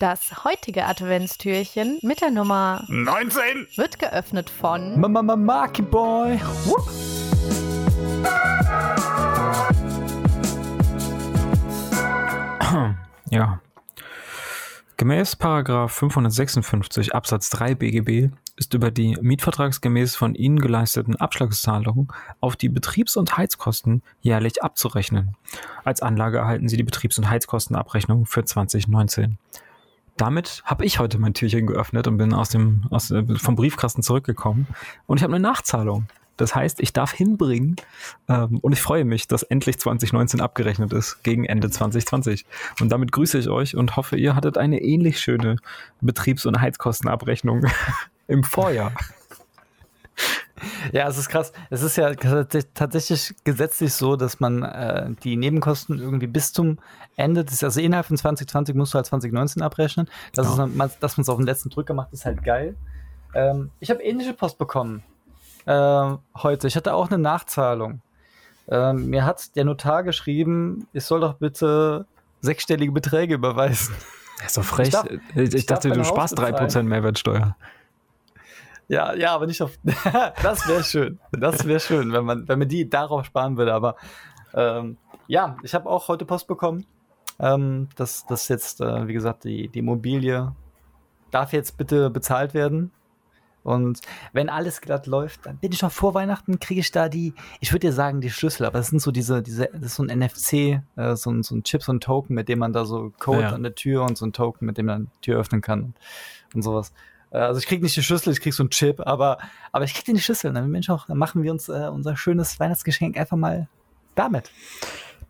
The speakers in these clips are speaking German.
Das heutige Adventstürchen mit der Nummer 19 wird geöffnet von Mama Marky Boy. Whoop. Ja. Gemäß Paragraph 556 Absatz 3 BGB ist über die mietvertragsgemäß von Ihnen geleisteten Abschlagszahlungen auf die Betriebs- und Heizkosten jährlich abzurechnen. Als Anlage erhalten Sie die Betriebs- und Heizkostenabrechnung für 2019. Damit habe ich heute mein Türchen geöffnet und bin aus dem, aus, äh, vom Briefkasten zurückgekommen und ich habe eine Nachzahlung. Das heißt, ich darf hinbringen ähm, und ich freue mich, dass endlich 2019 abgerechnet ist gegen Ende 2020. Und damit grüße ich euch und hoffe, ihr hattet eine ähnlich schöne Betriebs- und Heizkostenabrechnung im Vorjahr. Ja, es ist krass. Es ist ja tatsächlich gesetzlich so, dass man äh, die Nebenkosten irgendwie bis zum Ende des, also innerhalb von 2020 musst du halt 2019 abrechnen. Das Ja. ist, dass man es auf den letzten Drücker macht, ist halt geil. Ähm, ich habe ähnliche Post bekommen äh, heute. Ich hatte auch eine Nachzahlung. Ähm, mir hat der Notar geschrieben, ich soll doch bitte sechsstellige Beträge überweisen. Das ist doch frech. Ich Ich, ich dachte, du sparst bezahlen. 3% Mehrwertsteuer. Ja, ja, aber nicht auf. das wäre schön. Das wäre schön, wenn man, wenn man die darauf sparen würde. Aber ähm, ja, ich habe auch heute Post bekommen, ähm, dass das jetzt, äh, wie gesagt, die, die Immobilie darf jetzt bitte bezahlt werden. Und wenn alles glatt läuft, dann bin ich noch vor Weihnachten, kriege ich da die, ich würde dir sagen, die Schlüssel, aber das sind so diese, diese, das ist so ein NFC, äh, so, ein, so ein Chip, so ein Token, mit dem man da so Code Ja. an der Tür und so ein Token, mit dem man die Tür öffnen kann und sowas. Äh, Also ich krieg nicht die Schlüssel, ich krieg so einen Chip, aber, aber ich krieg den die Schlüssel. Dann, Mensch, auch, dann machen wir uns äh, unser schönes Weihnachtsgeschenk einfach mal damit.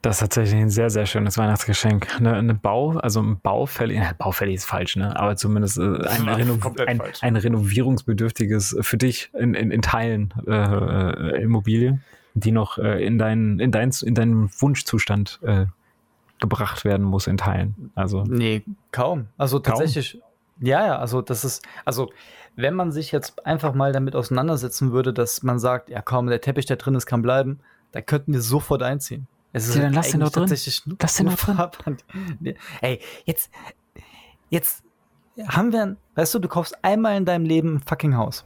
Das ist tatsächlich ein sehr, sehr schönes Weihnachtsgeschenk. Eine, eine Bau, also ein baufällig, ja, baufällig ist falsch, ne? Aber zumindest äh, ein, Reno ein, ein renovierungsbedürftiges für dich in, in, in Teilen äh, äh, Immobilie, die noch äh, in, deinen, in, dein, in deinen Wunschzustand äh, gebracht werden muss in Teilen. Also Nee, kaum. Also Kaum? tatsächlich. Ja, ja, also das ist, also wenn man sich jetzt einfach mal damit auseinandersetzen würde, dass man sagt, ja komm, der Teppich, der drin ist, kann bleiben, da könnten wir sofort einziehen. Es ist Ja, dann lass den doch drin. Lass den doch drin. Ey, jetzt, jetzt haben wir, ein- weißt du, du kaufst einmal in deinem Leben ein fucking Haus.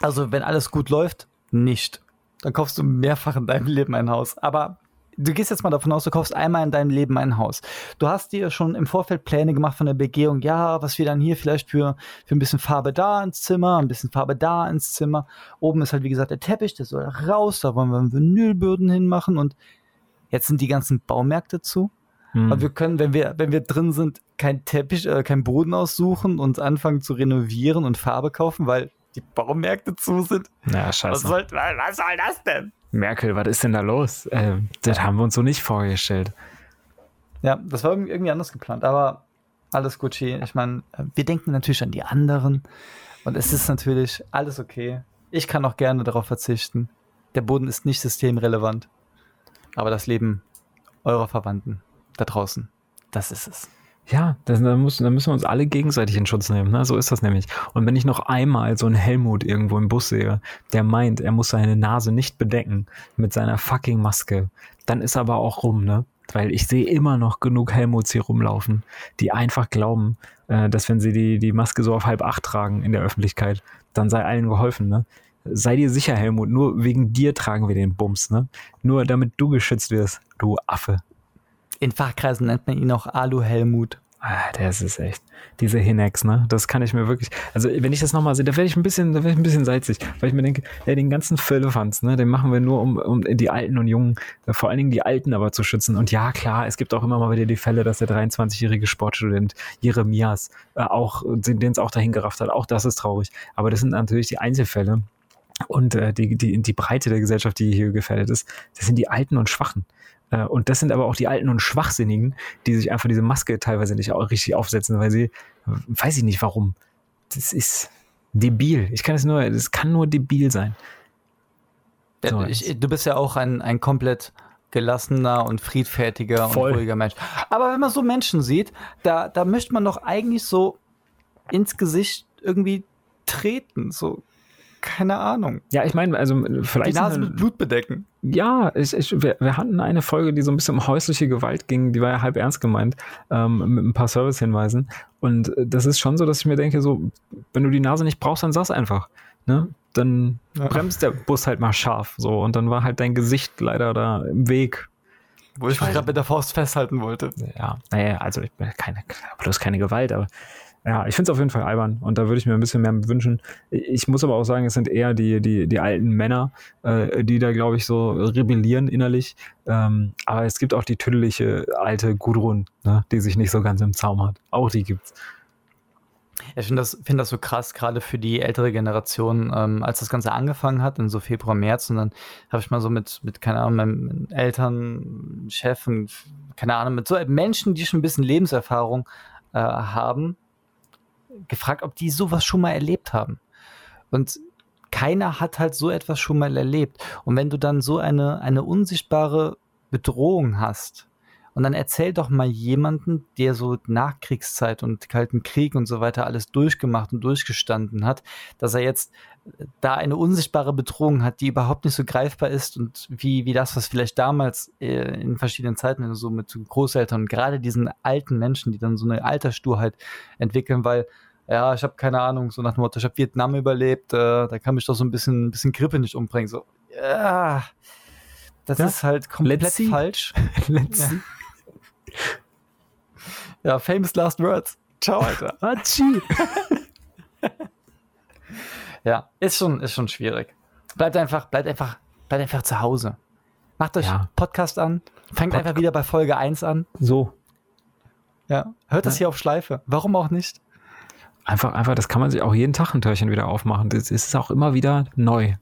Also wenn alles gut läuft, nicht. Dann kaufst du mehrfach in deinem Leben ein Haus. Aber du gehst jetzt mal davon aus, du kaufst einmal in deinem Leben ein Haus. Du hast dir schon im Vorfeld Pläne gemacht von der Begehung, ja, was wir dann hier vielleicht für, für ein bisschen Farbe da ins Zimmer, ein bisschen Farbe da ins Zimmer. Oben ist halt, wie gesagt, der Teppich, der soll raus, da wollen wir Vinylböden hinmachen und jetzt sind die ganzen Baumärkte zu. hm. Aber wir können, wenn wir, wenn wir drin sind, kein Teppich, äh, keinen Boden aussuchen und anfangen zu renovieren und Farbe kaufen, weil die Baumärkte zu sind. ja, Was scheiße. soll, was soll das denn? Merkel, was ist denn da los? Äh, das haben wir uns so nicht vorgestellt. Ja, das war irgendwie anders geplant, aber alles Gucci. Ich meine, wir denken natürlich an die anderen und es ist natürlich alles okay. Ich kann auch gerne darauf verzichten. Der Boden ist nicht systemrelevant, aber das Leben eurer Verwandten da draußen, das ist es. Ja, da, muss, da müssen wir uns alle gegenseitig in Schutz nehmen. Ne? So ist das nämlich. Und wenn ich noch einmal so einen Helmut irgendwo im Bus sehe, der meint, er muss seine Nase nicht bedecken mit seiner fucking Maske, dann ist aber auch rum, ne? Weil ich sehe immer noch genug Helmuts hier rumlaufen, die einfach glauben, äh, dass wenn sie die, die Maske so auf halb acht tragen in der Öffentlichkeit, dann sei allen geholfen, ne? Sei dir sicher, Helmut, nur wegen dir tragen wir den Bums, ne? Nur damit du geschützt wirst, du Affe. In Fachkreisen nennt man ihn auch Alu-Helmut. Ah, das ist echt. Diese Hinex, ne? Das kann ich mir wirklich. Also, wenn ich das nochmal sehe, da werde ich ein bisschen, da werde ich ein bisschen salzig, weil ich mir denke, ey, den ganzen Firlefanz, ne, den machen wir nur, um, um die Alten und Jungen, äh, vor allen Dingen die Alten aber zu schützen. Und ja, klar, es gibt auch immer mal wieder die Fälle, dass der 23-jährige Sportstudent Jeremias äh, auch, den es auch dahin gerafft hat. Auch das ist traurig. Aber das sind natürlich die Einzelfälle. Und äh, die, die, die Breite der Gesellschaft, die hier gefährdet ist, das sind die Alten und Schwachen. Äh, Und das sind aber auch die Alten und Schwachsinnigen, die sich einfach diese Maske teilweise nicht auch richtig aufsetzen, weil sie, weiß ich nicht warum. Das ist debil. Ich kann es nur, das kann nur debil sein. So, ich, du bist ja auch ein, ein komplett gelassener und friedfertiger Voll. und ruhiger Mensch. Aber wenn man so Menschen sieht, da, da möchte man doch eigentlich so ins Gesicht irgendwie treten. So, keine Ahnung. Ja, ich meine, also Die vielleicht. Nase sind- mit Blut bedecken. Ja, ich, ich, wir, wir hatten eine Folge, die so ein bisschen um häusliche Gewalt ging, die war ja halb ernst gemeint, ähm, mit ein paar Service-Hinweisen. Und das ist schon so, dass ich mir denke, so, wenn du die Nase nicht brauchst, dann sag's einfach. Ne? Dann Ja. bremst der Bus halt mal scharf. So, und dann war halt dein Gesicht leider da im Weg. Wo ich mich gerade mit der Faust festhalten wollte. Ja, naja, also ich bin keine, bloß keine Gewalt, aber ja, ich finde es auf jeden Fall albern und da würde ich mir ein bisschen mehr wünschen. Ich muss aber auch sagen, es sind eher die, die, die alten Männer, äh, die da, glaube ich, so rebellieren innerlich. Ähm, aber es gibt auch die tüdelige alte Gudrun, ne, die sich nicht so ganz im Zaum hat. Auch die gibt's. Ich finde das, find das so krass, gerade für die ältere Generation, ähm, als das Ganze angefangen hat, in so Februar, März, und dann habe ich mal so mit, mit, keine Ahnung, meinen Eltern, Chef und, keine Ahnung, mit so Menschen, die schon ein bisschen Lebenserfahrung äh, haben, gefragt, ob die sowas schon mal erlebt haben. Und keiner hat halt so etwas schon mal erlebt. Und wenn du dann so eine, eine unsichtbare Bedrohung hast, und dann erzähl doch mal jemanden, der so Nachkriegszeit und Kalten Krieg und so weiter alles durchgemacht und durchgestanden hat, dass er jetzt da eine unsichtbare Bedrohung hat, die überhaupt nicht so greifbar ist und wie, wie das, was vielleicht damals äh, in verschiedenen Zeiten, wenn du so mit Großeltern und gerade diesen alten Menschen, die dann so eine Alterssturheit entwickeln, weil ja, ich habe keine Ahnung, so nach dem Motto, ich habe Vietnam überlebt, äh, da kann mich doch so ein bisschen, ein bisschen Grippe nicht umbringen. So, ja, das Ja, ist halt komplett let's falsch. Let's Ja. Ja, famous last words. Ciao, Alter. Ja, ist schon, ist schon schwierig. Bleibt einfach, bleibt einfach, bleibt einfach zu Hause. Macht euch Ja. Podcast an, fängt Podca- einfach wieder bei Folge 1 an. So. Ja, hört das Ja. hier auf Schleife. Warum auch nicht? Einfach, einfach, das kann man sich auch jeden Tag ein Türchen wieder aufmachen. Das ist auch immer wieder neu,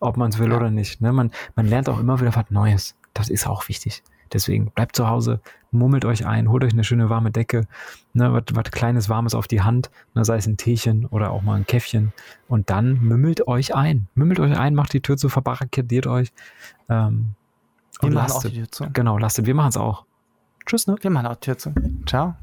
ob man es will Ja. oder nicht. Ne? Man, man lernt auch immer wieder was Neues. Das ist auch wichtig. Deswegen bleibt zu Hause, mummelt euch ein, holt euch eine schöne warme Decke, ne, was, kleines Warmes auf die Hand, ne, sei es ein Teechen oder auch mal ein Käffchen. Und dann mümmelt euch ein. Mümmelt euch ein, macht die Tür zu, verbarrikadiert euch. Ähm, Wir und machen auch lastet. die Tür zu. Genau, lastet. Wir machen es auch. Tschüss, ne? Wir machen auch die Tür zu. Ciao.